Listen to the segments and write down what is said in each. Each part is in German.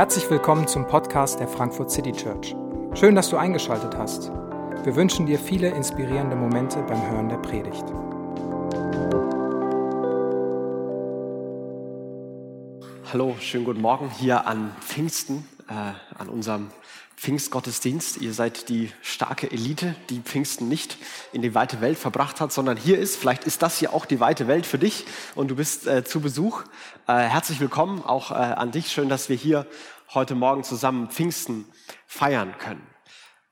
Herzlich willkommen zum Podcast der Frankfurt City Church. Schön, dass du eingeschaltet hast. Wir wünschen dir viele inspirierende Momente beim Hören der Predigt. Hallo, schönen guten Morgen hier an Pfingsten, äh, an unserem Pfingstgottesdienst. Ihr seid die starke Elite, die Pfingsten nicht in die weite Welt verbracht hat, sondern hier ist. Vielleicht ist das hier auch die weite Welt für dich und du bist äh, zu Besuch. Äh, herzlich willkommen auch äh, an dich. Schön, dass wir hier heute Morgen zusammen Pfingsten feiern können.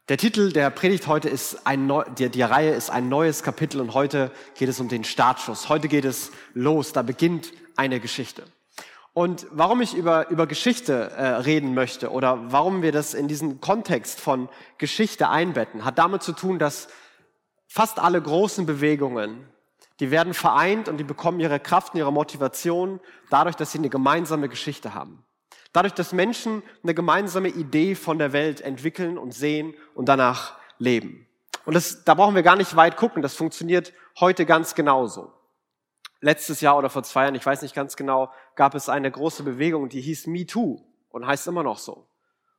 Der Titel der Predigt heute ist ein Neu die, die Reihe ist ein neues Kapitel und heute geht es um den Startschuss. Heute geht es los. Da beginnt eine Geschichte. Und warum ich über, über Geschichte äh, reden möchte oder warum wir das in diesen Kontext von Geschichte einbetten, hat damit zu tun, dass fast alle großen Bewegungen, die werden vereint und die bekommen ihre Kraft und ihre Motivation dadurch, dass sie eine gemeinsame Geschichte haben. Dadurch, dass Menschen eine gemeinsame Idee von der Welt entwickeln und sehen und danach leben. Und das, da brauchen wir gar nicht weit gucken, das funktioniert heute ganz genauso letztes Jahr oder vor zwei Jahren, ich weiß nicht ganz genau, gab es eine große Bewegung, die hieß Me Too und heißt immer noch so.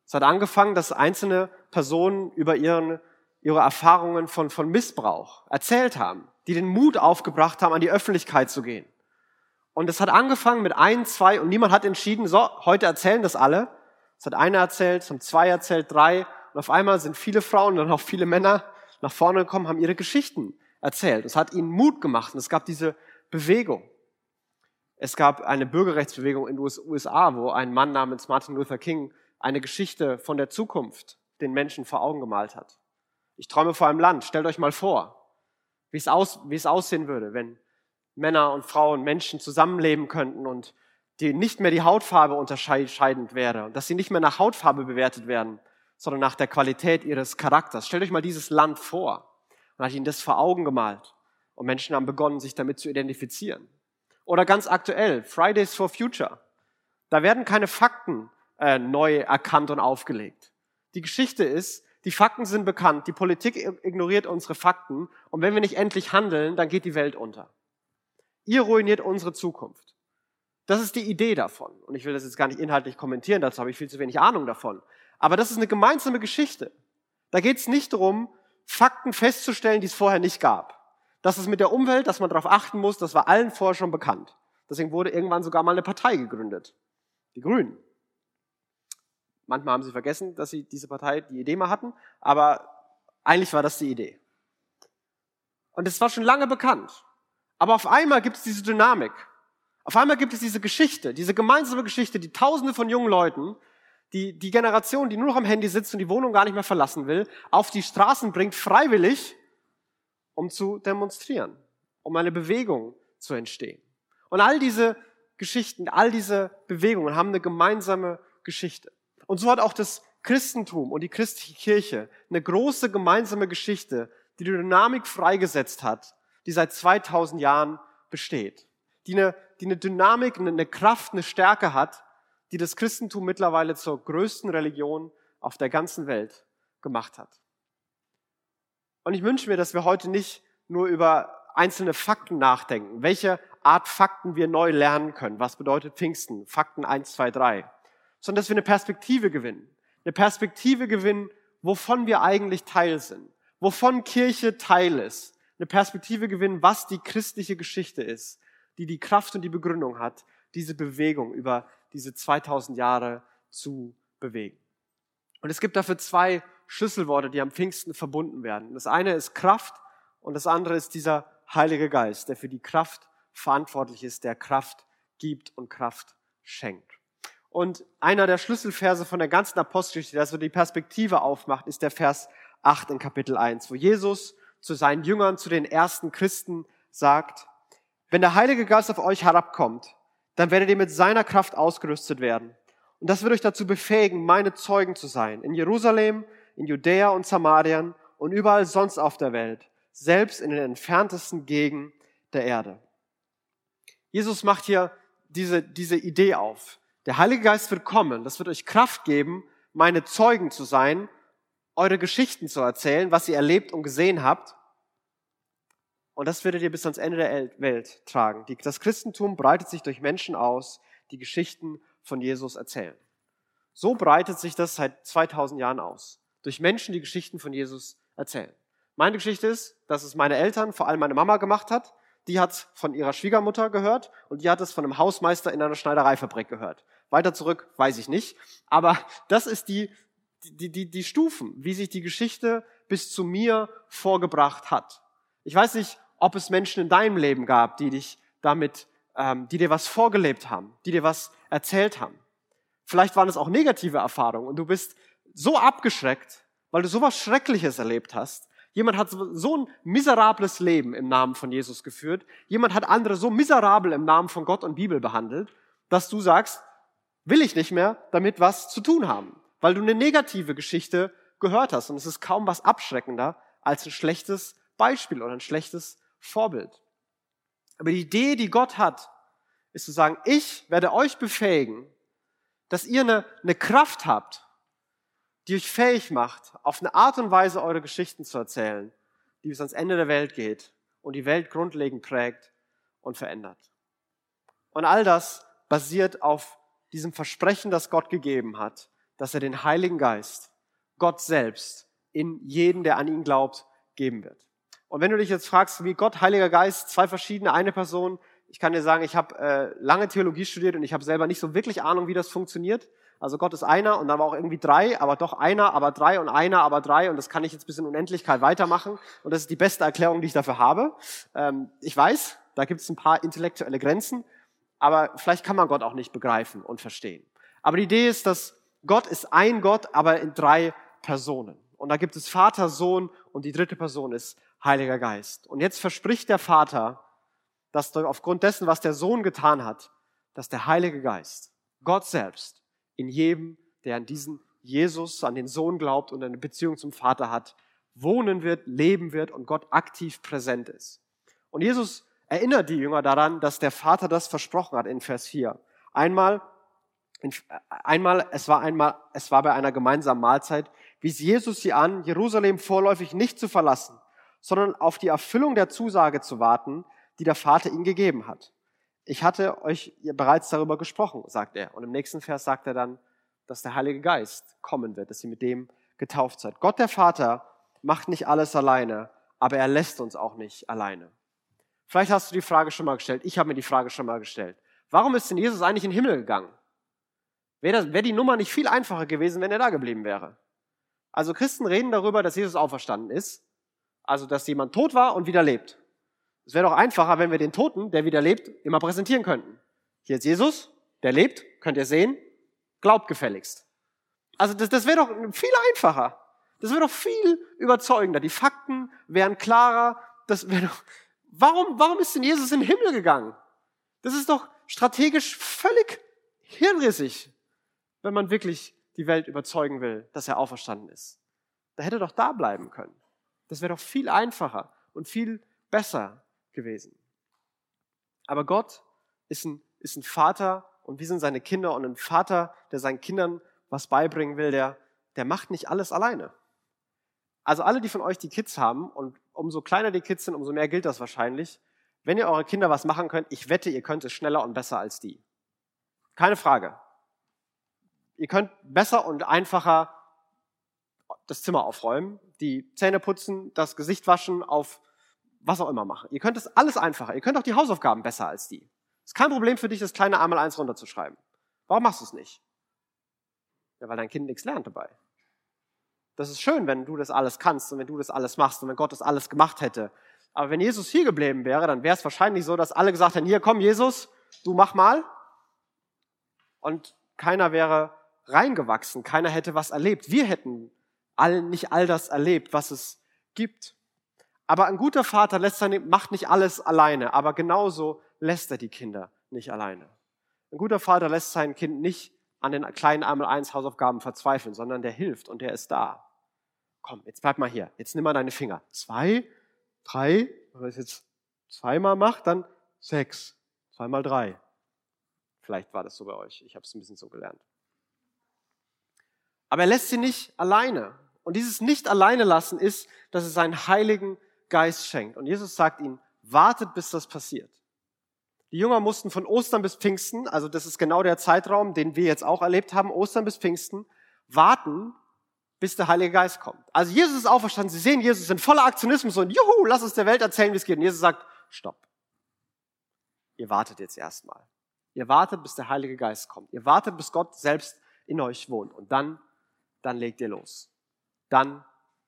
Es hat angefangen, dass einzelne Personen über ihren, ihre Erfahrungen von, von Missbrauch erzählt haben, die den Mut aufgebracht haben, an die Öffentlichkeit zu gehen. Und es hat angefangen mit ein, zwei und niemand hat entschieden, so, heute erzählen das alle. Es hat einer erzählt, es haben zwei erzählt, drei und auf einmal sind viele Frauen und auch viele Männer nach vorne gekommen, haben ihre Geschichten erzählt. Es hat ihnen Mut gemacht und es gab diese Bewegung. Es gab eine Bürgerrechtsbewegung in den USA, wo ein Mann namens Martin Luther King eine Geschichte von der Zukunft den Menschen vor Augen gemalt hat. Ich träume vor einem Land. Stellt euch mal vor, wie es, aus, wie es aussehen würde, wenn Männer und Frauen, Menschen zusammenleben könnten und die nicht mehr die Hautfarbe unterscheidend wäre und dass sie nicht mehr nach Hautfarbe bewertet werden, sondern nach der Qualität ihres Charakters. Stellt euch mal dieses Land vor und hat ihnen das vor Augen gemalt. Und Menschen haben begonnen, sich damit zu identifizieren. Oder ganz aktuell, Fridays for Future. Da werden keine Fakten äh, neu erkannt und aufgelegt. Die Geschichte ist, die Fakten sind bekannt, die Politik ignoriert unsere Fakten und wenn wir nicht endlich handeln, dann geht die Welt unter. Ihr ruiniert unsere Zukunft. Das ist die Idee davon. Und ich will das jetzt gar nicht inhaltlich kommentieren, dazu habe ich viel zu wenig Ahnung davon. Aber das ist eine gemeinsame Geschichte. Da geht es nicht darum, Fakten festzustellen, die es vorher nicht gab. Das ist mit der Umwelt, dass man darauf achten muss, das war allen vorher schon bekannt. Deswegen wurde irgendwann sogar mal eine Partei gegründet. Die Grünen. Manchmal haben sie vergessen, dass sie diese Partei die Idee mal hatten, aber eigentlich war das die Idee. Und es war schon lange bekannt. Aber auf einmal gibt es diese Dynamik. Auf einmal gibt es diese Geschichte, diese gemeinsame Geschichte, die Tausende von jungen Leuten, die, die Generation, die nur noch am Handy sitzt und die Wohnung gar nicht mehr verlassen will, auf die Straßen bringt, freiwillig, um zu demonstrieren, um eine Bewegung zu entstehen. Und all diese Geschichten, all diese Bewegungen haben eine gemeinsame Geschichte. Und so hat auch das Christentum und die christliche Kirche eine große gemeinsame Geschichte, die die Dynamik freigesetzt hat, die seit 2000 Jahren besteht. Die eine, die eine Dynamik, eine Kraft, eine Stärke hat, die das Christentum mittlerweile zur größten Religion auf der ganzen Welt gemacht hat. Und ich wünsche mir, dass wir heute nicht nur über einzelne Fakten nachdenken, welche Art Fakten wir neu lernen können. Was bedeutet Pfingsten? Fakten 1, 2, 3. Sondern dass wir eine Perspektive gewinnen. Eine Perspektive gewinnen, wovon wir eigentlich Teil sind. Wovon Kirche Teil ist. Eine Perspektive gewinnen, was die christliche Geschichte ist, die die Kraft und die Begründung hat, diese Bewegung über diese 2000 Jahre zu bewegen. Und es gibt dafür zwei Schlüsselworte, die am Pfingsten verbunden werden. Das eine ist Kraft und das andere ist dieser Heilige Geist, der für die Kraft verantwortlich ist, der Kraft gibt und Kraft schenkt. Und einer der Schlüsselverse von der ganzen Apostelgeschichte, der so die Perspektive aufmacht, ist der Vers 8 in Kapitel 1, wo Jesus zu seinen Jüngern, zu den ersten Christen sagt, wenn der Heilige Geist auf euch herabkommt, dann werdet ihr mit seiner Kraft ausgerüstet werden. Und das wird euch dazu befähigen, meine Zeugen zu sein. In Jerusalem, in Judäa und Samarien und überall sonst auf der Welt, selbst in den entferntesten Gegenden der Erde. Jesus macht hier diese, diese Idee auf. Der Heilige Geist wird kommen, das wird euch Kraft geben, meine Zeugen zu sein, eure Geschichten zu erzählen, was ihr erlebt und gesehen habt. Und das werdet ihr bis ans Ende der Welt tragen. Das Christentum breitet sich durch Menschen aus, die Geschichten von Jesus erzählen. So breitet sich das seit 2000 Jahren aus. Durch Menschen, die Geschichten von Jesus erzählen. Meine Geschichte ist, dass es meine Eltern, vor allem meine Mama gemacht hat. Die hat von ihrer Schwiegermutter gehört und die hat es von einem Hausmeister in einer Schneidereifabrik gehört. Weiter zurück weiß ich nicht. Aber das ist die, die, die, die Stufen, wie sich die Geschichte bis zu mir vorgebracht hat. Ich weiß nicht, ob es Menschen in deinem Leben gab, die dich damit, ähm, die dir was vorgelebt haben, die dir was erzählt haben. Vielleicht waren es auch negative Erfahrungen und du bist so abgeschreckt, weil du sowas Schreckliches erlebt hast. Jemand hat so ein miserables Leben im Namen von Jesus geführt. Jemand hat andere so miserabel im Namen von Gott und Bibel behandelt, dass du sagst, will ich nicht mehr damit was zu tun haben, weil du eine negative Geschichte gehört hast. Und es ist kaum was abschreckender als ein schlechtes Beispiel oder ein schlechtes Vorbild. Aber die Idee, die Gott hat, ist zu sagen, ich werde euch befähigen, dass ihr eine, eine Kraft habt, die euch fähig macht, auf eine Art und Weise eure Geschichten zu erzählen, die bis ans Ende der Welt geht und die Welt grundlegend prägt und verändert. Und all das basiert auf diesem Versprechen, das Gott gegeben hat, dass er den Heiligen Geist, Gott selbst, in jeden, der an ihn glaubt, geben wird. Und wenn du dich jetzt fragst, wie Gott, Heiliger Geist, zwei verschiedene, eine Person, ich kann dir sagen, ich habe äh, lange Theologie studiert und ich habe selber nicht so wirklich Ahnung, wie das funktioniert. Also Gott ist einer und dann war auch irgendwie drei, aber doch einer, aber drei und einer, aber drei und das kann ich jetzt bis in Unendlichkeit weitermachen und das ist die beste Erklärung, die ich dafür habe. Ähm, ich weiß, da gibt es ein paar intellektuelle Grenzen, aber vielleicht kann man Gott auch nicht begreifen und verstehen. Aber die Idee ist, dass Gott ist ein Gott, aber in drei Personen. Und da gibt es Vater, Sohn und die dritte Person ist Heiliger Geist. Und jetzt verspricht der Vater, dass aufgrund dessen, was der Sohn getan hat, dass der Heilige Geist, Gott selbst, in jedem, der an diesen Jesus, an den Sohn glaubt und eine Beziehung zum Vater hat, wohnen wird, leben wird und Gott aktiv präsent ist. Und Jesus erinnert die Jünger daran, dass der Vater das versprochen hat in Vers 4. Einmal, einmal, es war einmal, es war bei einer gemeinsamen Mahlzeit, wies Jesus sie an, Jerusalem vorläufig nicht zu verlassen, sondern auf die Erfüllung der Zusage zu warten, die der Vater ihnen gegeben hat. Ich hatte euch bereits darüber gesprochen, sagt er. Und im nächsten Vers sagt er dann, dass der Heilige Geist kommen wird, dass ihr mit dem getauft seid. Gott der Vater macht nicht alles alleine, aber er lässt uns auch nicht alleine. Vielleicht hast du die Frage schon mal gestellt. Ich habe mir die Frage schon mal gestellt. Warum ist denn Jesus eigentlich in den Himmel gegangen? Wäre wär die Nummer nicht viel einfacher gewesen, wenn er da geblieben wäre? Also Christen reden darüber, dass Jesus auferstanden ist. Also, dass jemand tot war und wieder lebt. Es wäre doch einfacher, wenn wir den Toten, der wieder lebt, immer präsentieren könnten. Hier ist Jesus, der lebt, könnt ihr sehen, glaubt gefälligst. Also das, das wäre doch viel einfacher. Das wäre doch viel überzeugender. Die Fakten wären klarer. Das wäre doch, warum, warum ist denn Jesus in den Himmel gegangen? Das ist doch strategisch völlig hirnrissig, wenn man wirklich die Welt überzeugen will, dass er auferstanden ist. Da hätte er doch da bleiben können. Das wäre doch viel einfacher und viel besser gewesen. Aber Gott ist ein, ist ein Vater und wir sind seine Kinder und ein Vater, der seinen Kindern was beibringen will, der, der macht nicht alles alleine. Also alle, die von euch die Kids haben und umso kleiner die Kids sind, umso mehr gilt das wahrscheinlich. Wenn ihr eure Kinder was machen könnt, ich wette, ihr könnt es schneller und besser als die. Keine Frage. Ihr könnt besser und einfacher das Zimmer aufräumen, die Zähne putzen, das Gesicht waschen, auf was auch immer machen. Ihr könnt es alles einfacher. Ihr könnt auch die Hausaufgaben besser als die. Ist kein Problem für dich, das kleine einmal eins runterzuschreiben. Warum machst du es nicht? Ja, weil dein Kind nichts lernt dabei. Das ist schön, wenn du das alles kannst und wenn du das alles machst und wenn Gott das alles gemacht hätte. Aber wenn Jesus hier geblieben wäre, dann wäre es wahrscheinlich so, dass alle gesagt hätten, hier komm Jesus, du mach mal. Und keiner wäre reingewachsen, keiner hätte was erlebt. Wir hätten all, nicht all das erlebt, was es gibt. Aber ein guter Vater lässt seine, macht nicht alles alleine, aber genauso lässt er die Kinder nicht alleine. Ein guter Vater lässt sein Kind nicht an den kleinen einmal eins Hausaufgaben verzweifeln, sondern der hilft und der ist da. Komm, jetzt bleib mal hier. Jetzt nimm mal deine Finger. Zwei, drei, wenn man es jetzt zweimal macht, dann sechs. Zweimal drei. Vielleicht war das so bei euch. Ich habe es ein bisschen so gelernt. Aber er lässt sie nicht alleine. Und dieses nicht alleine lassen ist, dass er seinen Heiligen Geist schenkt. Und Jesus sagt ihnen, wartet, bis das passiert. Die Jünger mussten von Ostern bis Pfingsten, also das ist genau der Zeitraum, den wir jetzt auch erlebt haben, Ostern bis Pfingsten, warten, bis der Heilige Geist kommt. Also Jesus ist auferstanden, sie sehen Jesus in voller Aktionismus und juhu, lass uns der Welt erzählen, wie es geht. Und Jesus sagt, stopp. Ihr wartet jetzt erstmal. Ihr wartet, bis der Heilige Geist kommt. Ihr wartet, bis Gott selbst in euch wohnt. Und dann, dann legt ihr los. Dann,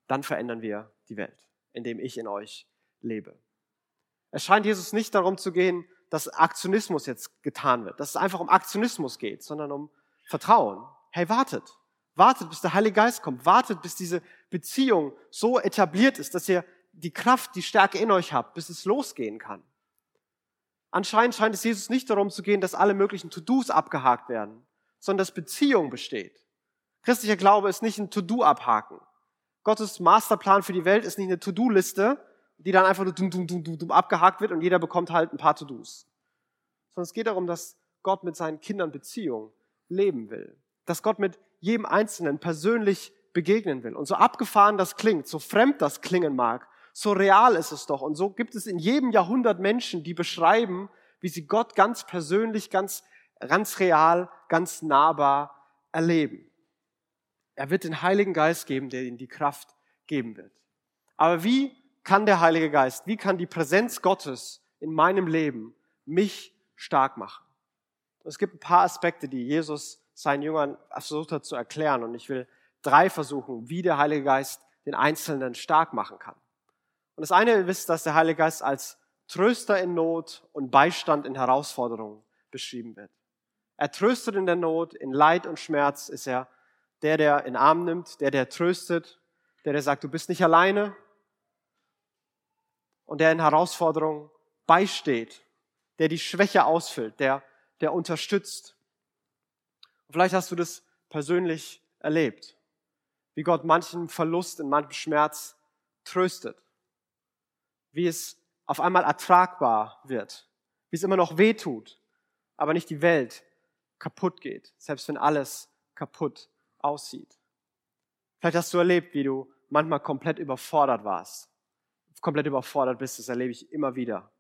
dann verändern wir die Welt, indem ich in euch lebe. Es scheint Jesus nicht darum zu gehen, dass Aktionismus jetzt getan wird, dass es einfach um Aktionismus geht, sondern um Vertrauen. Hey, wartet. Wartet, bis der Heilige Geist kommt. Wartet, bis diese Beziehung so etabliert ist, dass ihr die Kraft, die Stärke in euch habt, bis es losgehen kann. Anscheinend scheint es Jesus nicht darum zu gehen, dass alle möglichen To-Dos abgehakt werden, sondern dass Beziehung besteht. Christlicher Glaube ist nicht ein To-Do abhaken. Gottes Masterplan für die Welt ist nicht eine To-Do-Liste, die dann einfach nur dum, dum, dum, dum, abgehakt wird und jeder bekommt halt ein paar To-Dos. Sondern es geht darum, dass Gott mit seinen Kindern Beziehung leben will. Dass Gott mit jedem Einzelnen persönlich begegnen will. Und so abgefahren das klingt, so fremd das klingen mag, so real ist es doch. Und so gibt es in jedem Jahrhundert Menschen, die beschreiben, wie sie Gott ganz persönlich, ganz, ganz real, ganz nahbar erleben. Er wird den Heiligen Geist geben, der ihnen die Kraft geben wird. Aber wie kann der Heilige Geist, wie kann die Präsenz Gottes in meinem Leben mich stark machen? Es gibt ein paar Aspekte, die Jesus seinen Jüngern versucht hat zu erklären. Und ich will drei versuchen, wie der Heilige Geist den Einzelnen stark machen kann. Und das eine ist, dass der Heilige Geist als Tröster in Not und Beistand in Herausforderungen beschrieben wird. Er tröstet in der Not, in Leid und Schmerz ist er der, der in Arm nimmt, der, der tröstet, der, der sagt, du bist nicht alleine, und der in Herausforderungen beisteht, der die Schwäche ausfüllt, der, der unterstützt. Und vielleicht hast du das persönlich erlebt, wie Gott manchen Verlust, in manchem Schmerz tröstet, wie es auf einmal ertragbar wird, wie es immer noch weh tut, aber nicht die Welt kaputt geht, selbst wenn alles kaputt aussieht. Vielleicht hast du erlebt, wie du manchmal komplett überfordert warst komplett überfordert bist, das erlebe ich immer wieder.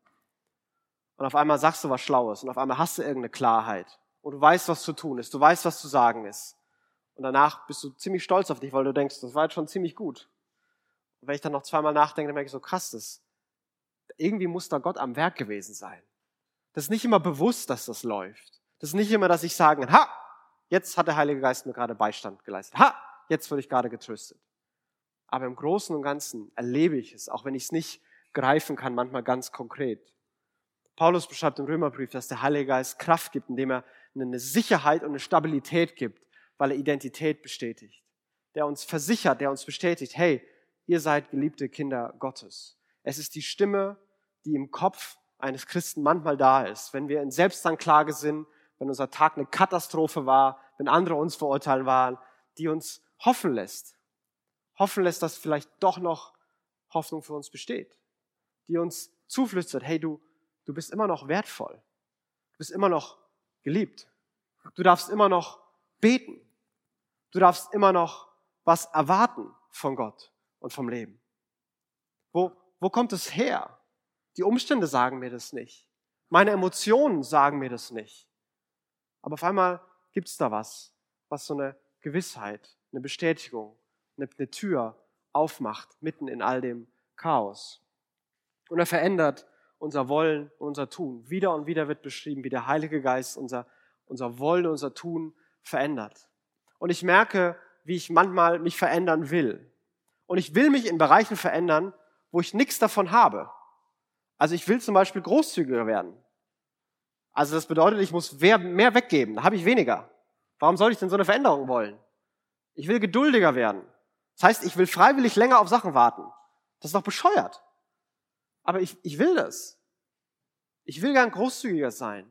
Und auf einmal sagst du was Schlaues und auf einmal hast du irgendeine Klarheit und du weißt, was zu tun ist, du weißt, was zu sagen ist. Und danach bist du ziemlich stolz auf dich, weil du denkst, das war jetzt schon ziemlich gut. Und wenn ich dann noch zweimal nachdenke, dann merke ich so, krass, das, irgendwie muss da Gott am Werk gewesen sein. Das ist nicht immer bewusst, dass das läuft. Das ist nicht immer, dass ich sage, ha, jetzt hat der Heilige Geist mir gerade Beistand geleistet. Ha, jetzt wurde ich gerade getröstet. Aber im Großen und Ganzen erlebe ich es, auch wenn ich es nicht greifen kann, manchmal ganz konkret. Paulus beschreibt im Römerbrief, dass der Heilige Geist Kraft gibt, indem er eine Sicherheit und eine Stabilität gibt, weil er Identität bestätigt. Der uns versichert, der uns bestätigt, hey, ihr seid geliebte Kinder Gottes. Es ist die Stimme, die im Kopf eines Christen manchmal da ist, wenn wir in Selbstanklage sind, wenn unser Tag eine Katastrophe war, wenn andere uns verurteilen waren, die uns hoffen lässt, hoffen lässt, dass vielleicht doch noch Hoffnung für uns besteht, die uns zuflüstert, hey du, du bist immer noch wertvoll, du bist immer noch geliebt, du darfst immer noch beten, du darfst immer noch was erwarten von Gott und vom Leben. Wo, wo kommt es her? Die Umstände sagen mir das nicht. Meine Emotionen sagen mir das nicht. Aber auf einmal gibt es da was, was so eine Gewissheit, eine Bestätigung, eine, eine Tür aufmacht, mitten in all dem Chaos. Und er verändert unser Wollen und unser Tun. Wieder und wieder wird beschrieben, wie der Heilige Geist unser, unser Wollen, unser Tun verändert. Und ich merke, wie ich manchmal mich verändern will. Und ich will mich in Bereichen verändern, wo ich nichts davon habe. Also ich will zum Beispiel großzügiger werden. Also das bedeutet, ich muss mehr weggeben. Da habe ich weniger. Warum soll ich denn so eine Veränderung wollen? Ich will geduldiger werden. Das heißt, ich will freiwillig länger auf Sachen warten. Das ist doch bescheuert. Aber ich, ich will das. Ich will gern großzügiger sein.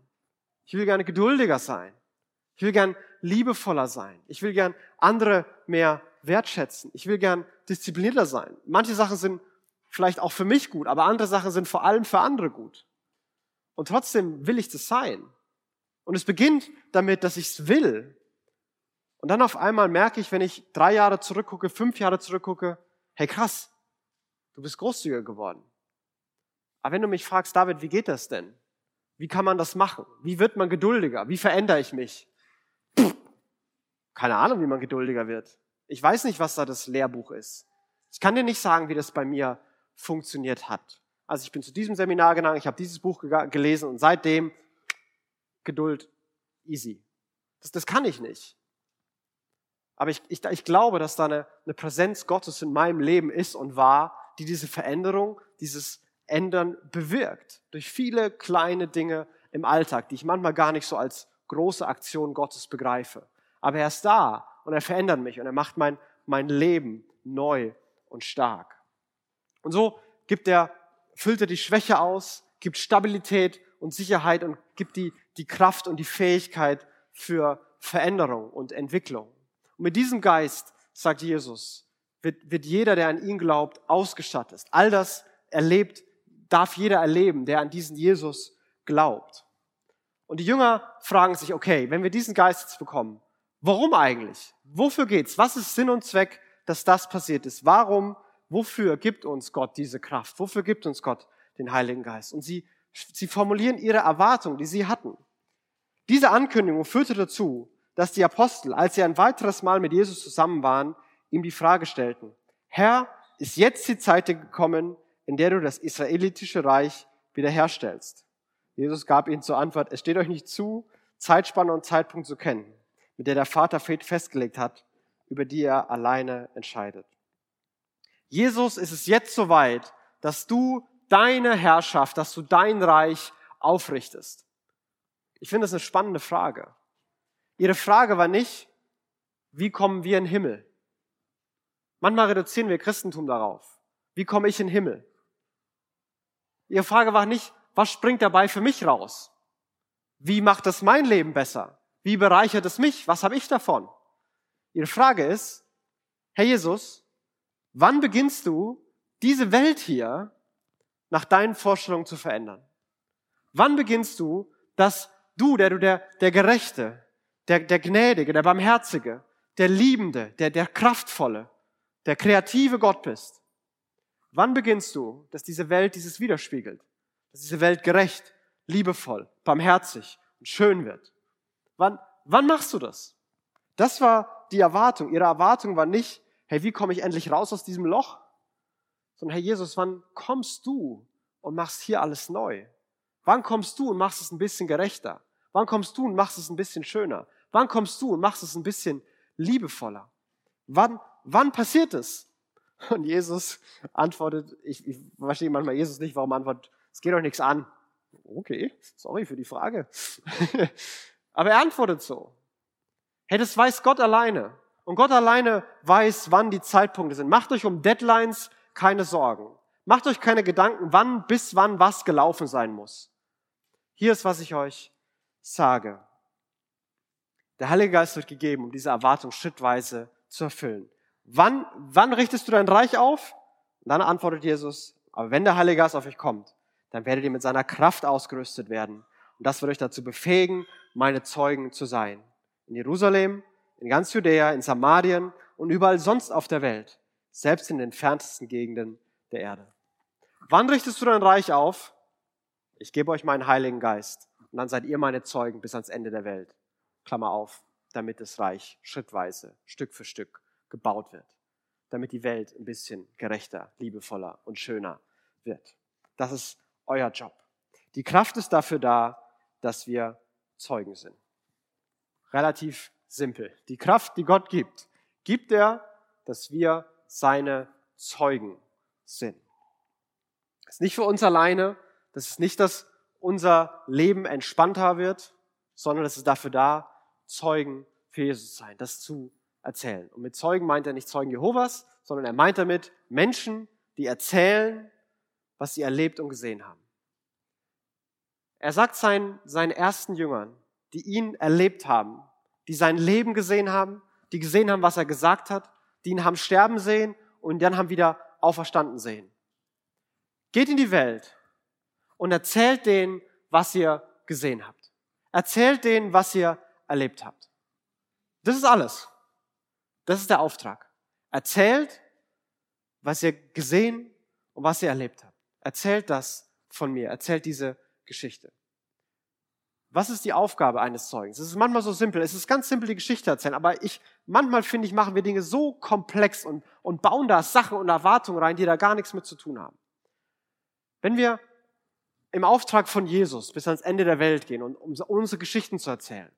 Ich will gerne geduldiger sein. Ich will gern liebevoller sein. Ich will gern andere mehr wertschätzen. Ich will gern disziplinierter sein. Manche Sachen sind vielleicht auch für mich gut, aber andere Sachen sind vor allem für andere gut. Und trotzdem will ich das sein. Und es beginnt damit, dass ich es will. Und dann auf einmal merke ich, wenn ich drei Jahre zurückgucke, fünf Jahre zurückgucke, hey krass, du bist großzügiger geworden. Aber wenn du mich fragst, David, wie geht das denn? Wie kann man das machen? Wie wird man geduldiger? Wie verändere ich mich? Pff, keine Ahnung, wie man geduldiger wird. Ich weiß nicht, was da das Lehrbuch ist. Ich kann dir nicht sagen, wie das bei mir funktioniert hat. Also ich bin zu diesem Seminar gegangen, ich habe dieses Buch gelesen und seitdem Geduld easy. Das, das kann ich nicht. Aber ich, ich, ich glaube, dass da eine, eine Präsenz Gottes in meinem Leben ist und war, die diese Veränderung, dieses Ändern bewirkt. Durch viele kleine Dinge im Alltag, die ich manchmal gar nicht so als große Aktion Gottes begreife. Aber er ist da und er verändert mich und er macht mein, mein Leben neu und stark. Und so gibt er, füllt er die Schwäche aus, gibt Stabilität und Sicherheit und gibt die, die Kraft und die Fähigkeit für Veränderung und Entwicklung. Und mit diesem Geist, sagt Jesus, wird, wird jeder, der an ihn glaubt, ausgestattet. All das erlebt, darf jeder erleben, der an diesen Jesus glaubt. Und die Jünger fragen sich, okay, wenn wir diesen Geist jetzt bekommen, warum eigentlich? Wofür geht's? Was ist Sinn und Zweck, dass das passiert ist? Warum, wofür gibt uns Gott diese Kraft? Wofür gibt uns Gott den Heiligen Geist? Und sie, sie formulieren ihre Erwartungen, die sie hatten. Diese Ankündigung führte dazu, dass die Apostel, als sie ein weiteres Mal mit Jesus zusammen waren, ihm die Frage stellten, Herr, ist jetzt die Zeit gekommen, in der du das israelitische Reich wiederherstellst? Jesus gab ihnen zur Antwort, es steht euch nicht zu, Zeitspanne und Zeitpunkt zu kennen, mit der der Vater festgelegt hat, über die er alleine entscheidet. Jesus ist es jetzt soweit, dass du deine Herrschaft, dass du dein Reich aufrichtest. Ich finde das eine spannende Frage. Ihre Frage war nicht, wie kommen wir in den Himmel? Manchmal reduzieren wir Christentum darauf. Wie komme ich in den Himmel? Ihre Frage war nicht, was springt dabei für mich raus? Wie macht das mein Leben besser? Wie bereichert es mich? Was habe ich davon? Ihre Frage ist, Herr Jesus, wann beginnst du, diese Welt hier nach deinen Vorstellungen zu verändern? Wann beginnst du, dass Du, der du der, der Gerechte, der, der Gnädige, der Barmherzige, der Liebende, der, der Kraftvolle, der kreative Gott bist. Wann beginnst du, dass diese Welt dieses widerspiegelt? Dass diese Welt gerecht, liebevoll, barmherzig und schön wird? Wann, wann machst du das? Das war die Erwartung. Ihre Erwartung war nicht, hey, wie komme ich endlich raus aus diesem Loch? Sondern, Herr Jesus, wann kommst du und machst hier alles neu? Wann kommst du und machst es ein bisschen gerechter? Wann kommst du und machst es ein bisschen schöner? Wann kommst du und machst es ein bisschen liebevoller? Wann, wann passiert es? Und Jesus antwortet, ich, ich verstehe manchmal Jesus nicht, warum antwortet, es geht euch nichts an. Okay, sorry für die Frage. Aber er antwortet so. Hey, das weiß Gott alleine. Und Gott alleine weiß, wann die Zeitpunkte sind. Macht euch um Deadlines keine Sorgen. Macht euch keine Gedanken, wann bis wann was gelaufen sein muss. Hier ist, was ich euch sage. Der Heilige Geist wird gegeben, um diese Erwartung schrittweise zu erfüllen. Wann, wann richtest du dein Reich auf? Und dann antwortet Jesus, aber wenn der Heilige Geist auf euch kommt, dann werdet ihr mit seiner Kraft ausgerüstet werden. Und das wird euch dazu befähigen, meine Zeugen zu sein. In Jerusalem, in ganz Judäa, in Samarien und überall sonst auf der Welt, selbst in den entferntesten Gegenden der Erde. Wann richtest du dein Reich auf? Ich gebe euch meinen Heiligen Geist und dann seid ihr meine Zeugen bis ans Ende der Welt. Klammer auf, damit das Reich schrittweise, Stück für Stück gebaut wird. Damit die Welt ein bisschen gerechter, liebevoller und schöner wird. Das ist euer Job. Die Kraft ist dafür da, dass wir Zeugen sind. Relativ simpel. Die Kraft, die Gott gibt, gibt er, dass wir seine Zeugen sind. Das ist nicht für uns alleine. Das ist nicht das unser Leben entspannter wird, sondern es ist dafür da, Zeugen für Jesus zu sein, das zu erzählen. Und mit Zeugen meint er nicht Zeugen Jehovas, sondern er meint damit Menschen, die erzählen, was sie erlebt und gesehen haben. Er sagt seinen, seinen ersten Jüngern, die ihn erlebt haben, die sein Leben gesehen haben, die gesehen haben, was er gesagt hat, die ihn haben sterben sehen und dann haben wieder auferstanden sehen. Geht in die Welt und erzählt denen, was ihr gesehen habt. Erzählt denen, was ihr erlebt habt. Das ist alles. Das ist der Auftrag. Erzählt, was ihr gesehen und was ihr erlebt habt. Erzählt das von mir. Erzählt diese Geschichte. Was ist die Aufgabe eines Zeugens? Es ist manchmal so simpel. Es ist ganz simpel, die Geschichte erzählen. Aber ich, manchmal finde ich, machen wir Dinge so komplex und, und bauen da Sachen und Erwartungen rein, die da gar nichts mit zu tun haben. Wenn wir im Auftrag von Jesus bis ans Ende der Welt gehen und um unsere Geschichten zu erzählen,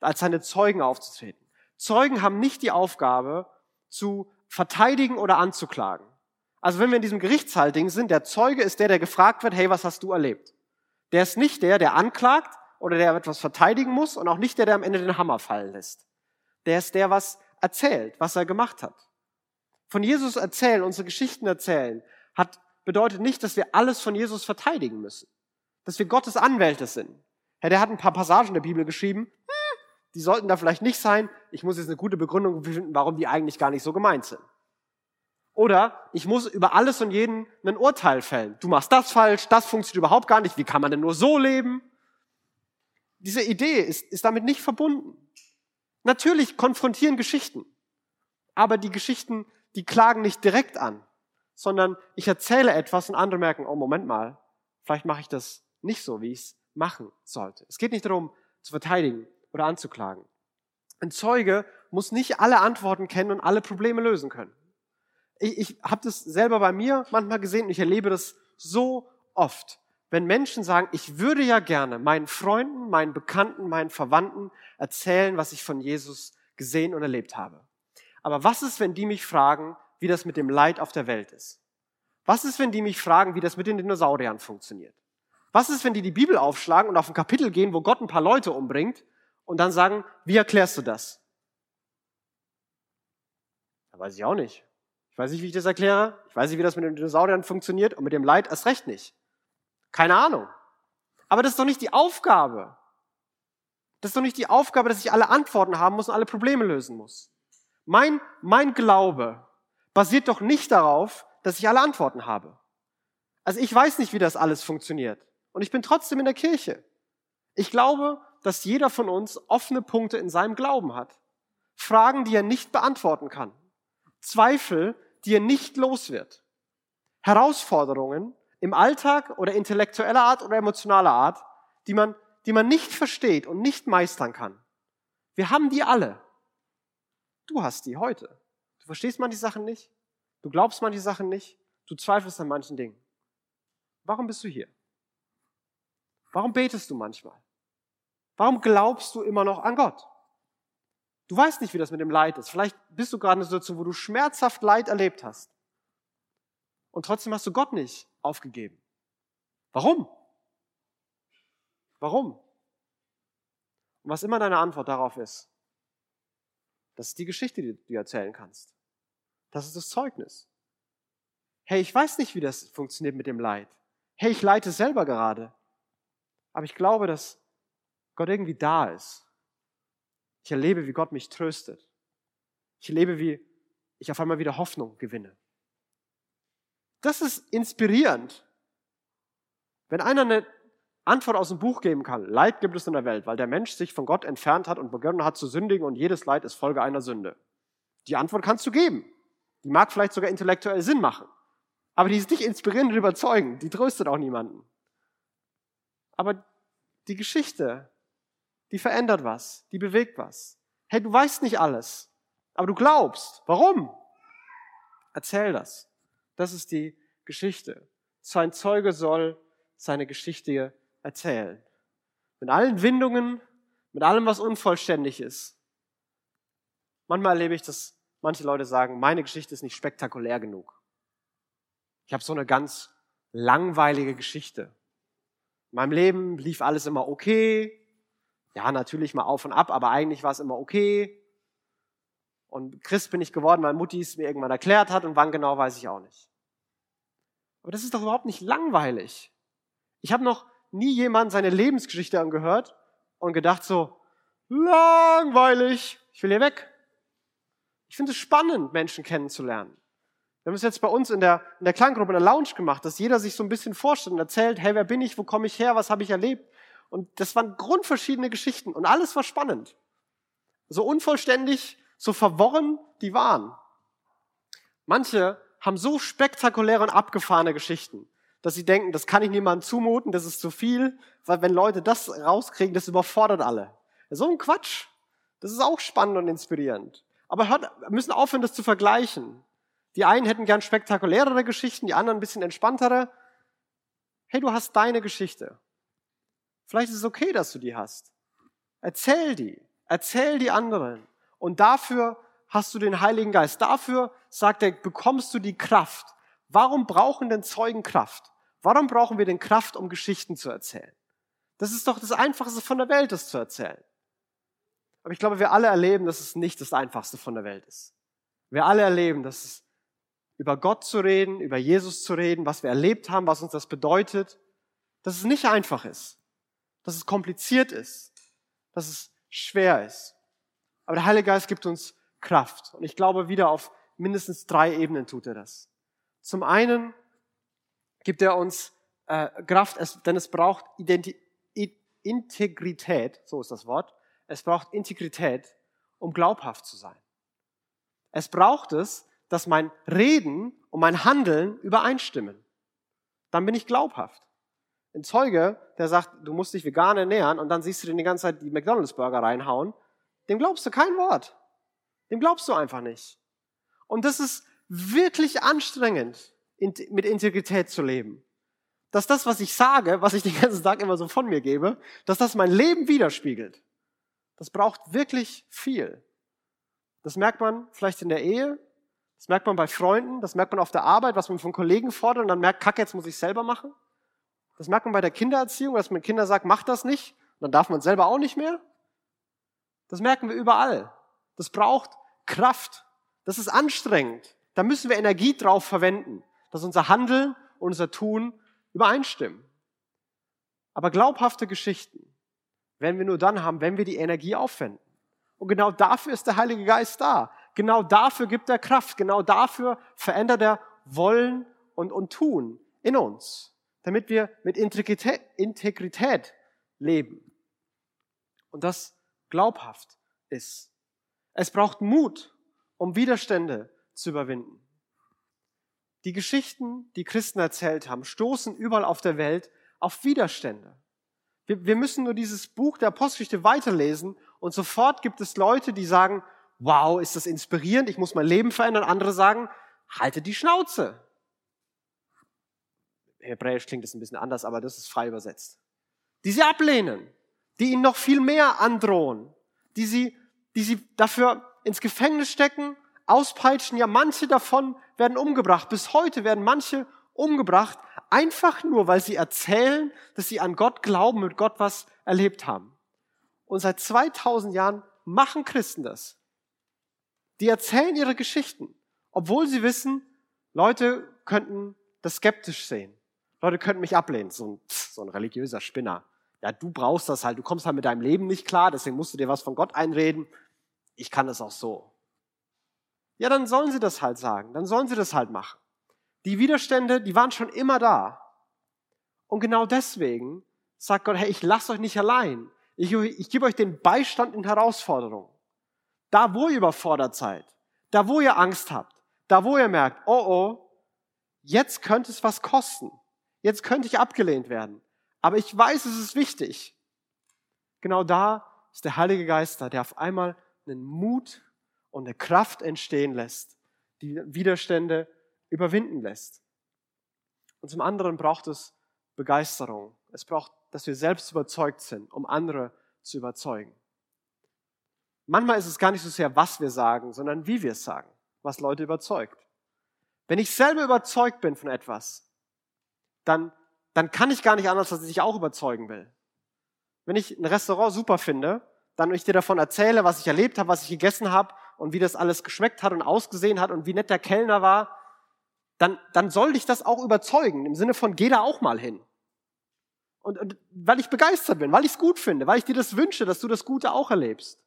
als seine Zeugen aufzutreten. Zeugen haben nicht die Aufgabe, zu verteidigen oder anzuklagen. Also wenn wir in diesem Gerichtssaal-Ding sind, der Zeuge ist der, der gefragt wird, hey, was hast du erlebt? Der ist nicht der, der anklagt, oder der etwas verteidigen muss und auch nicht der, der am Ende den Hammer fallen lässt. Der ist der, was erzählt, was er gemacht hat. Von Jesus erzählen, unsere Geschichten erzählen, hat, bedeutet nicht, dass wir alles von Jesus verteidigen müssen. Dass wir Gottes Anwälte sind. Ja, der hat ein paar Passagen der Bibel geschrieben, hm, die sollten da vielleicht nicht sein. Ich muss jetzt eine gute Begründung finden, warum die eigentlich gar nicht so gemeint sind. Oder ich muss über alles und jeden ein Urteil fällen. Du machst das falsch, das funktioniert überhaupt gar nicht. Wie kann man denn nur so leben? Diese Idee ist, ist damit nicht verbunden. Natürlich konfrontieren Geschichten, aber die Geschichten, die klagen nicht direkt an, sondern ich erzähle etwas und andere merken, oh Moment mal, vielleicht mache ich das nicht so, wie ich es machen sollte. Es geht nicht darum, zu verteidigen oder anzuklagen. Ein Zeuge muss nicht alle Antworten kennen und alle Probleme lösen können. Ich, ich habe das selber bei mir manchmal gesehen und ich erlebe das so oft wenn Menschen sagen, ich würde ja gerne meinen Freunden, meinen Bekannten, meinen Verwandten erzählen, was ich von Jesus gesehen und erlebt habe. Aber was ist, wenn die mich fragen, wie das mit dem Leid auf der Welt ist? Was ist, wenn die mich fragen, wie das mit den Dinosauriern funktioniert? Was ist, wenn die die Bibel aufschlagen und auf ein Kapitel gehen, wo Gott ein paar Leute umbringt und dann sagen, wie erklärst du das? Da weiß ich auch nicht. Ich weiß nicht, wie ich das erkläre. Ich weiß nicht, wie das mit den Dinosauriern funktioniert und mit dem Leid erst recht nicht. Keine Ahnung. Aber das ist doch nicht die Aufgabe. Das ist doch nicht die Aufgabe, dass ich alle Antworten haben muss und alle Probleme lösen muss. Mein, mein Glaube basiert doch nicht darauf, dass ich alle Antworten habe. Also ich weiß nicht, wie das alles funktioniert. Und ich bin trotzdem in der Kirche. Ich glaube, dass jeder von uns offene Punkte in seinem Glauben hat. Fragen, die er nicht beantworten kann. Zweifel, die er nicht los wird. Herausforderungen, im Alltag oder intellektueller Art oder emotionaler Art, die man, die man nicht versteht und nicht meistern kann. Wir haben die alle. Du hast die heute. Du verstehst manche Sachen nicht. Du glaubst manche Sachen nicht. Du zweifelst an manchen Dingen. Warum bist du hier? Warum betest du manchmal? Warum glaubst du immer noch an Gott? Du weißt nicht, wie das mit dem Leid ist. Vielleicht bist du gerade in einer Situation, wo du schmerzhaft Leid erlebt hast. Und trotzdem hast du Gott nicht aufgegeben. Warum? Warum? Und was immer deine Antwort darauf ist, das ist die Geschichte, die du erzählen kannst. Das ist das Zeugnis. Hey, ich weiß nicht, wie das funktioniert mit dem Leid. Hey, ich leite selber gerade. Aber ich glaube, dass Gott irgendwie da ist. Ich erlebe, wie Gott mich tröstet. Ich erlebe, wie ich auf einmal wieder Hoffnung gewinne. Das ist inspirierend. Wenn einer eine Antwort aus dem Buch geben kann, Leid gibt es in der Welt, weil der Mensch sich von Gott entfernt hat und begonnen hat zu sündigen und jedes Leid ist Folge einer Sünde. Die Antwort kannst du geben. Die mag vielleicht sogar intellektuell Sinn machen. Aber die ist nicht inspirierend und überzeugend. Die tröstet auch niemanden. Aber die Geschichte, die verändert was, die bewegt was. Hey, du weißt nicht alles, aber du glaubst. Warum? Erzähl das. Das ist die Geschichte. Sein Zeuge soll seine Geschichte erzählen. Mit allen Windungen, mit allem, was unvollständig ist. Manchmal erlebe ich, dass manche Leute sagen, meine Geschichte ist nicht spektakulär genug. Ich habe so eine ganz langweilige Geschichte. In meinem Leben lief alles immer okay. Ja, natürlich mal auf und ab, aber eigentlich war es immer okay. Und Christ bin ich geworden, weil Mutti es mir irgendwann erklärt hat und wann genau weiß ich auch nicht. Aber das ist doch überhaupt nicht langweilig. Ich habe noch nie jemand seine Lebensgeschichte angehört und gedacht so, langweilig, ich will hier weg. Ich finde es spannend, Menschen kennenzulernen. Wir haben es jetzt bei uns in der, in der Kleingruppe, in der Lounge gemacht, dass jeder sich so ein bisschen vorstellt und erzählt, hey, wer bin ich, wo komme ich her, was habe ich erlebt? Und das waren grundverschiedene Geschichten und alles war spannend. So unvollständig so verworren die waren. Manche haben so spektakuläre und abgefahrene Geschichten, dass sie denken, das kann ich niemandem zumuten, das ist zu viel, weil wenn Leute das rauskriegen, das überfordert alle. So ein Quatsch. Das ist auch spannend und inspirierend. Aber hört, müssen aufhören, das zu vergleichen. Die einen hätten gern spektakulärere Geschichten, die anderen ein bisschen entspanntere. Hey, du hast deine Geschichte. Vielleicht ist es okay, dass du die hast. Erzähl die. Erzähl die anderen. Und dafür hast du den Heiligen Geist. Dafür, sagt er, bekommst du die Kraft. Warum brauchen denn Zeugen Kraft? Warum brauchen wir denn Kraft, um Geschichten zu erzählen? Das ist doch das Einfachste von der Welt, das zu erzählen. Aber ich glaube, wir alle erleben, dass es nicht das Einfachste von der Welt ist. Wir alle erleben, dass es über Gott zu reden, über Jesus zu reden, was wir erlebt haben, was uns das bedeutet, dass es nicht einfach ist, dass es kompliziert ist, dass es schwer ist. Aber der Heilige Geist gibt uns Kraft. Und ich glaube, wieder auf mindestens drei Ebenen tut er das. Zum einen gibt er uns äh, Kraft, es, denn es braucht Identi Integrität, so ist das Wort. Es braucht Integrität, um glaubhaft zu sein. Es braucht es, dass mein Reden und mein Handeln übereinstimmen. Dann bin ich glaubhaft. Ein Zeuge, der sagt, du musst dich vegan ernähren und dann siehst du den die ganze Zeit die McDonalds-Burger reinhauen, dem glaubst du kein Wort. Dem glaubst du einfach nicht. Und das ist wirklich anstrengend, mit Integrität zu leben. Dass das, was ich sage, was ich den ganzen Tag immer so von mir gebe, dass das mein Leben widerspiegelt. Das braucht wirklich viel. Das merkt man vielleicht in der Ehe, das merkt man bei Freunden, das merkt man auf der Arbeit, was man von Kollegen fordert und dann merkt, kacke, jetzt muss ich selber machen. Das merkt man bei der Kindererziehung, dass man Kinder sagt, mach das nicht, dann darf man selber auch nicht mehr. Das merken wir überall. Das braucht Kraft. Das ist anstrengend. Da müssen wir Energie drauf verwenden, dass unser Handeln und unser Tun übereinstimmen. Aber glaubhafte Geschichten werden wir nur dann haben, wenn wir die Energie aufwenden. Und genau dafür ist der Heilige Geist da. Genau dafür gibt er Kraft. Genau dafür verändert er Wollen und, und Tun in uns, damit wir mit Integrität, Integrität leben. Und das glaubhaft ist. Es braucht Mut, um Widerstände zu überwinden. Die Geschichten, die Christen erzählt haben, stoßen überall auf der Welt auf Widerstände. Wir, wir müssen nur dieses Buch der Apostelgeschichte weiterlesen und sofort gibt es Leute, die sagen, wow, ist das inspirierend, ich muss mein Leben verändern. Andere sagen, halte die Schnauze. Hebräisch klingt das ein bisschen anders, aber das ist frei übersetzt. Die sie ablehnen, die ihnen noch viel mehr androhen, die sie, die sie dafür ins Gefängnis stecken, auspeitschen. Ja, manche davon werden umgebracht. Bis heute werden manche umgebracht, einfach nur, weil sie erzählen, dass sie an Gott glauben, mit Gott was erlebt haben. Und seit 2000 Jahren machen Christen das. Die erzählen ihre Geschichten, obwohl sie wissen, Leute könnten das skeptisch sehen. Leute könnten mich ablehnen, so ein, so ein religiöser Spinner. Ja, du brauchst das halt, du kommst halt mit deinem Leben nicht klar, deswegen musst du dir was von Gott einreden. Ich kann das auch so. Ja, dann sollen sie das halt sagen, dann sollen sie das halt machen. Die Widerstände, die waren schon immer da. Und genau deswegen sagt Gott, hey, ich lasse euch nicht allein. Ich, ich gebe euch den Beistand in Herausforderungen. Da, wo ihr überfordert seid, da, wo ihr Angst habt, da, wo ihr merkt, oh oh, jetzt könnte es was kosten. Jetzt könnte ich abgelehnt werden. Aber ich weiß, es ist wichtig. Genau da ist der Heilige Geist da, der auf einmal einen Mut und eine Kraft entstehen lässt, die Widerstände überwinden lässt. Und zum anderen braucht es Begeisterung. Es braucht, dass wir selbst überzeugt sind, um andere zu überzeugen. Manchmal ist es gar nicht so sehr, was wir sagen, sondern wie wir es sagen, was Leute überzeugt. Wenn ich selber überzeugt bin von etwas, dann, dann kann ich gar nicht anders, dass ich auch überzeugen will. Wenn ich ein Restaurant super finde, dann ich dir davon erzähle, was ich erlebt habe, was ich gegessen habe und wie das alles geschmeckt hat und ausgesehen hat und wie nett der Kellner war, dann, dann soll dich das auch überzeugen, im Sinne von, geh da auch mal hin. Und, und weil ich begeistert bin, weil ich es gut finde, weil ich dir das wünsche, dass du das Gute auch erlebst.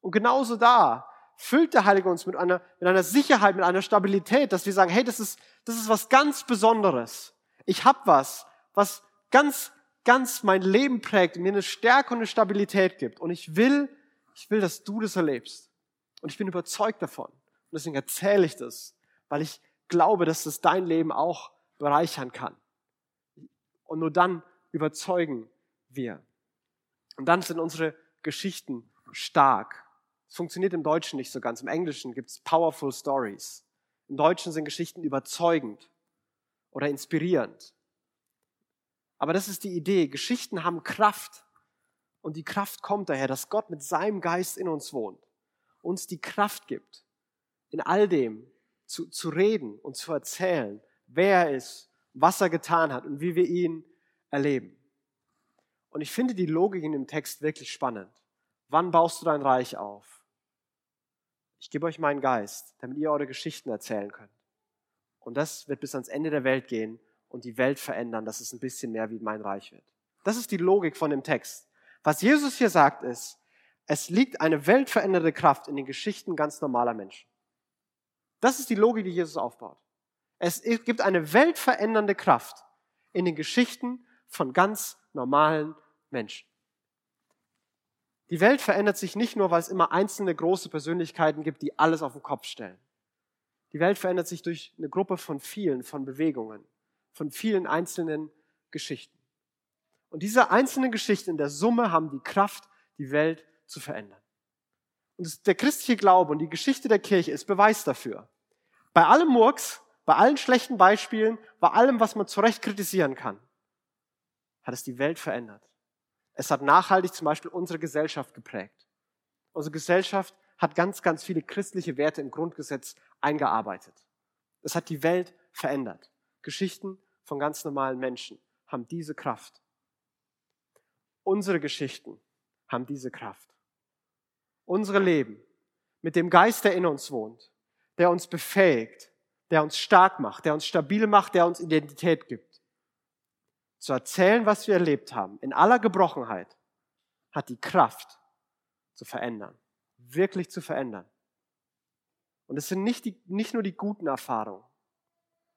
Und genauso da füllt der Heilige uns mit einer, mit einer Sicherheit, mit einer Stabilität, dass wir sagen, hey, das ist, das ist was ganz Besonderes. Ich habe was, was ganz, ganz mein Leben prägt mir eine Stärke und eine Stabilität gibt. Und ich will, ich will, dass du das erlebst. Und ich bin überzeugt davon. Und deswegen erzähle ich das, weil ich glaube, dass das dein Leben auch bereichern kann. Und nur dann überzeugen wir. Und dann sind unsere Geschichten stark. Es funktioniert im Deutschen nicht so ganz. Im Englischen gibt es powerful stories. Im Deutschen sind Geschichten überzeugend oder inspirierend. Aber das ist die Idee. Geschichten haben Kraft. Und die Kraft kommt daher, dass Gott mit seinem Geist in uns wohnt, uns die Kraft gibt, in all dem zu, zu reden und zu erzählen, wer er ist, was er getan hat und wie wir ihn erleben. Und ich finde die Logik in dem Text wirklich spannend. Wann baust du dein Reich auf? Ich gebe euch meinen Geist, damit ihr eure Geschichten erzählen könnt. Und das wird bis ans Ende der Welt gehen und die Welt verändern, dass es ein bisschen mehr wie mein Reich wird. Das ist die Logik von dem Text. Was Jesus hier sagt ist, es liegt eine weltverändernde Kraft in den Geschichten ganz normaler Menschen. Das ist die Logik, die Jesus aufbaut. Es gibt eine weltverändernde Kraft in den Geschichten von ganz normalen Menschen. Die Welt verändert sich nicht nur, weil es immer einzelne große Persönlichkeiten gibt, die alles auf den Kopf stellen. Die Welt verändert sich durch eine Gruppe von vielen, von Bewegungen, von vielen einzelnen Geschichten. Und diese einzelnen Geschichten in der Summe haben die Kraft, die Welt zu verändern. Und der christliche Glaube und die Geschichte der Kirche ist Beweis dafür. Bei allem Murks, bei allen schlechten Beispielen, bei allem, was man zurecht kritisieren kann, hat es die Welt verändert. Es hat nachhaltig zum Beispiel unsere Gesellschaft geprägt. Unsere Gesellschaft hat ganz, ganz viele christliche Werte im Grundgesetz eingearbeitet. Es hat die Welt verändert. Geschichten von ganz normalen Menschen haben diese Kraft. Unsere Geschichten haben diese Kraft. Unsere Leben mit dem Geist, der in uns wohnt, der uns befähigt, der uns stark macht, der uns stabil macht, der uns Identität gibt zu erzählen, was wir erlebt haben, in aller Gebrochenheit, hat die Kraft zu verändern, wirklich zu verändern. Und es sind nicht, die, nicht nur die guten Erfahrungen,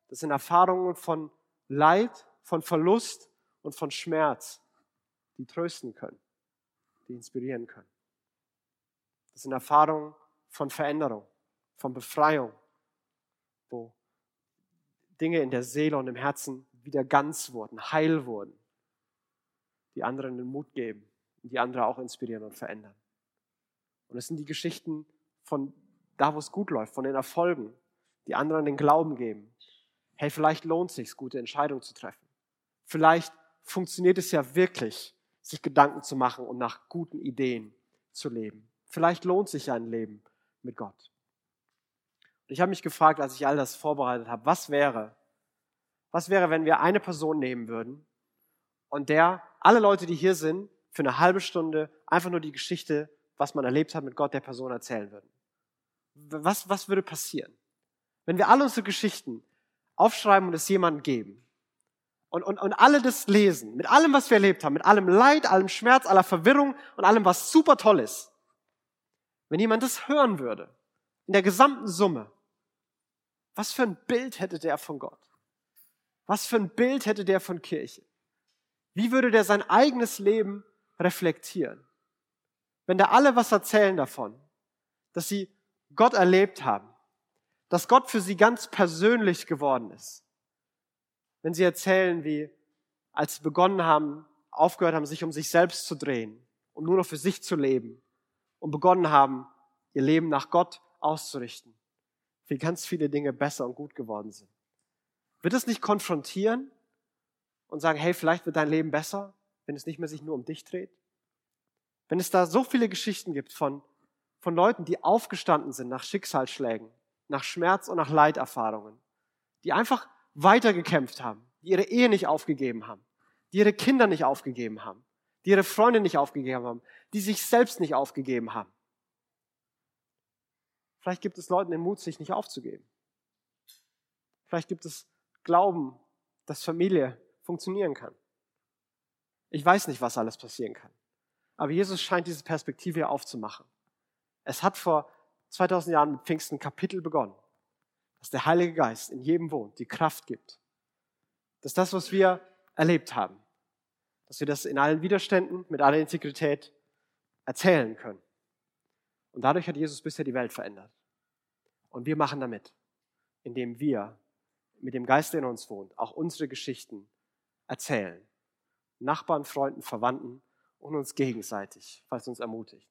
das sind Erfahrungen von Leid, von Verlust und von Schmerz, die trösten können, die inspirieren können. Das sind Erfahrungen von Veränderung, von Befreiung, wo Dinge in der Seele und im Herzen wieder ganz wurden, heil wurden, die anderen den Mut geben und die andere auch inspirieren und verändern. Und es sind die Geschichten von da, wo es gut läuft, von den Erfolgen, die anderen den Glauben geben. Hey, vielleicht lohnt es sich, gute Entscheidungen zu treffen. Vielleicht funktioniert es ja wirklich, sich Gedanken zu machen und nach guten Ideen zu leben. Vielleicht lohnt sich ja ein Leben mit Gott. Und ich habe mich gefragt, als ich all das vorbereitet habe, was wäre, was wäre, wenn wir eine Person nehmen würden und der alle Leute, die hier sind, für eine halbe Stunde einfach nur die Geschichte, was man erlebt hat mit Gott der Person erzählen würden? Was, was würde passieren? Wenn wir alle unsere Geschichten aufschreiben und es jemandem geben und, und, und alle das lesen, mit allem, was wir erlebt haben, mit allem Leid, allem Schmerz, aller Verwirrung und allem, was super toll ist, wenn jemand das hören würde, in der gesamten Summe, was für ein Bild hätte der von Gott? Was für ein Bild hätte der von Kirche? Wie würde der sein eigenes Leben reflektieren? Wenn der alle was erzählen davon, dass sie Gott erlebt haben, dass Gott für sie ganz persönlich geworden ist. Wenn sie erzählen, wie als sie begonnen haben, aufgehört haben, sich um sich selbst zu drehen und nur noch für sich zu leben und begonnen haben, ihr Leben nach Gott auszurichten, wie ganz viele Dinge besser und gut geworden sind. Wird es nicht konfrontieren und sagen, hey, vielleicht wird dein Leben besser, wenn es nicht mehr sich nur um dich dreht? Wenn es da so viele Geschichten gibt von, von Leuten, die aufgestanden sind nach Schicksalsschlägen, nach Schmerz und nach Leiterfahrungen, die einfach weitergekämpft haben, die ihre Ehe nicht aufgegeben haben, die ihre Kinder nicht aufgegeben haben, die ihre Freunde nicht aufgegeben haben, die sich selbst nicht aufgegeben haben. Vielleicht gibt es Leuten den Mut, sich nicht aufzugeben. Vielleicht gibt es glauben, dass Familie funktionieren kann. Ich weiß nicht, was alles passieren kann. Aber Jesus scheint diese Perspektive hier aufzumachen. Es hat vor 2000 Jahren mit Pfingsten Kapitel begonnen, dass der Heilige Geist in jedem wohnt, die Kraft gibt. Dass das, was wir erlebt haben, dass wir das in allen Widerständen, mit aller Integrität erzählen können. Und dadurch hat Jesus bisher die Welt verändert. Und wir machen damit, indem wir mit dem Geist, der in uns wohnt, auch unsere Geschichten erzählen Nachbarn, Freunden, Verwandten und uns gegenseitig, falls uns ermutigt.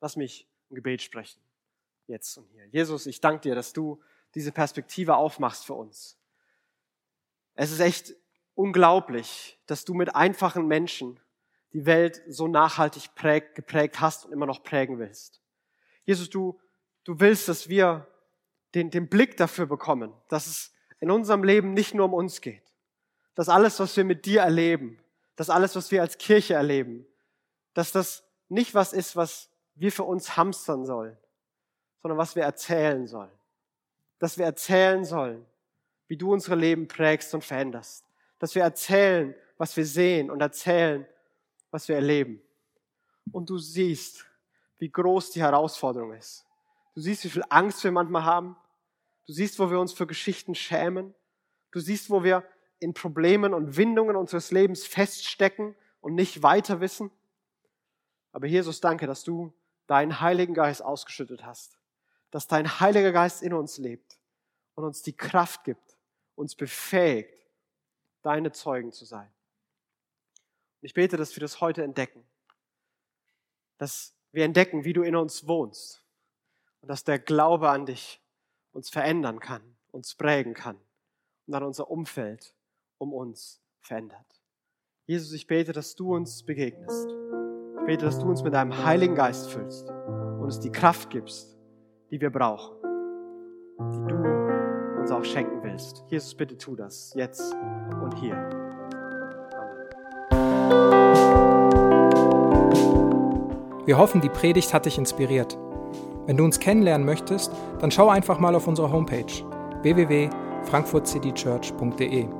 Lass mich ein Gebet sprechen, jetzt und hier. Jesus, ich danke dir, dass du diese Perspektive aufmachst für uns. Es ist echt unglaublich, dass du mit einfachen Menschen die Welt so nachhaltig prägt, geprägt hast und immer noch prägen willst. Jesus, du, du willst, dass wir den, den Blick dafür bekommen, dass es in unserem Leben nicht nur um uns geht, dass alles, was wir mit dir erleben, dass alles, was wir als Kirche erleben, dass das nicht was ist, was wir für uns hamstern sollen, sondern was wir erzählen sollen. Dass wir erzählen sollen, wie du unsere Leben prägst und veränderst. Dass wir erzählen, was wir sehen und erzählen, was wir erleben. Und du siehst, wie groß die Herausforderung ist. Du siehst, wie viel Angst wir manchmal haben. Du siehst, wo wir uns für Geschichten schämen. Du siehst, wo wir in Problemen und Windungen unseres Lebens feststecken und nicht weiter wissen. Aber Jesus, danke, dass du deinen Heiligen Geist ausgeschüttet hast. Dass dein Heiliger Geist in uns lebt und uns die Kraft gibt, uns befähigt, deine Zeugen zu sein. Und ich bete, dass wir das heute entdecken. Dass wir entdecken, wie du in uns wohnst. Und dass der Glaube an dich uns verändern kann, uns prägen kann und dann unser Umfeld um uns verändert. Jesus, ich bete, dass du uns begegnest. Ich bete, dass du uns mit deinem Heiligen Geist füllst und uns die Kraft gibst, die wir brauchen, die du uns auch schenken willst. Jesus, bitte tu das jetzt und hier. Wir hoffen, die Predigt hat dich inspiriert. Wenn du uns kennenlernen möchtest, dann schau einfach mal auf unsere Homepage www.frankfurtcitychurch.de